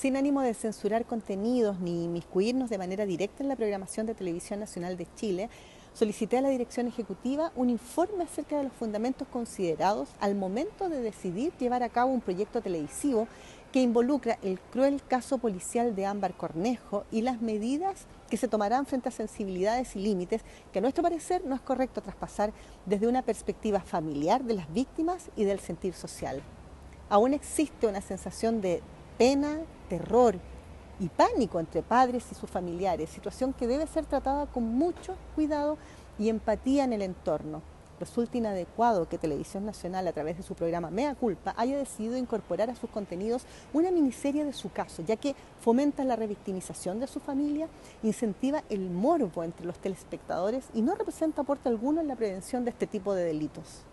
sin ánimo de censurar contenidos ni inmiscuirnos de manera directa en la programación de Televisión Nacional de Chile, solicité a la Dirección Ejecutiva un informe acerca de los fundamentos considerados al momento de decidir llevar a cabo un proyecto televisivo que involucra el cruel caso policial de Ámbar Cornejo y las medidas que se tomarán frente a sensibilidades y límites que a nuestro parecer no es correcto traspasar desde una perspectiva familiar de las víctimas y del sentir social. Aún existe una sensación de pena, terror y pánico entre padres y sus familiares, situación que debe ser tratada con mucho cuidado y empatía en el entorno. Resulta inadecuado que Televisión Nacional, a través de su programa Mea Culpa, haya decidido incorporar a sus contenidos una miniserie de su caso, ya que fomenta la revictimización de su familia, incentiva el morbo entre los telespectadores y no representa aporte alguno en la prevención de este tipo de delitos.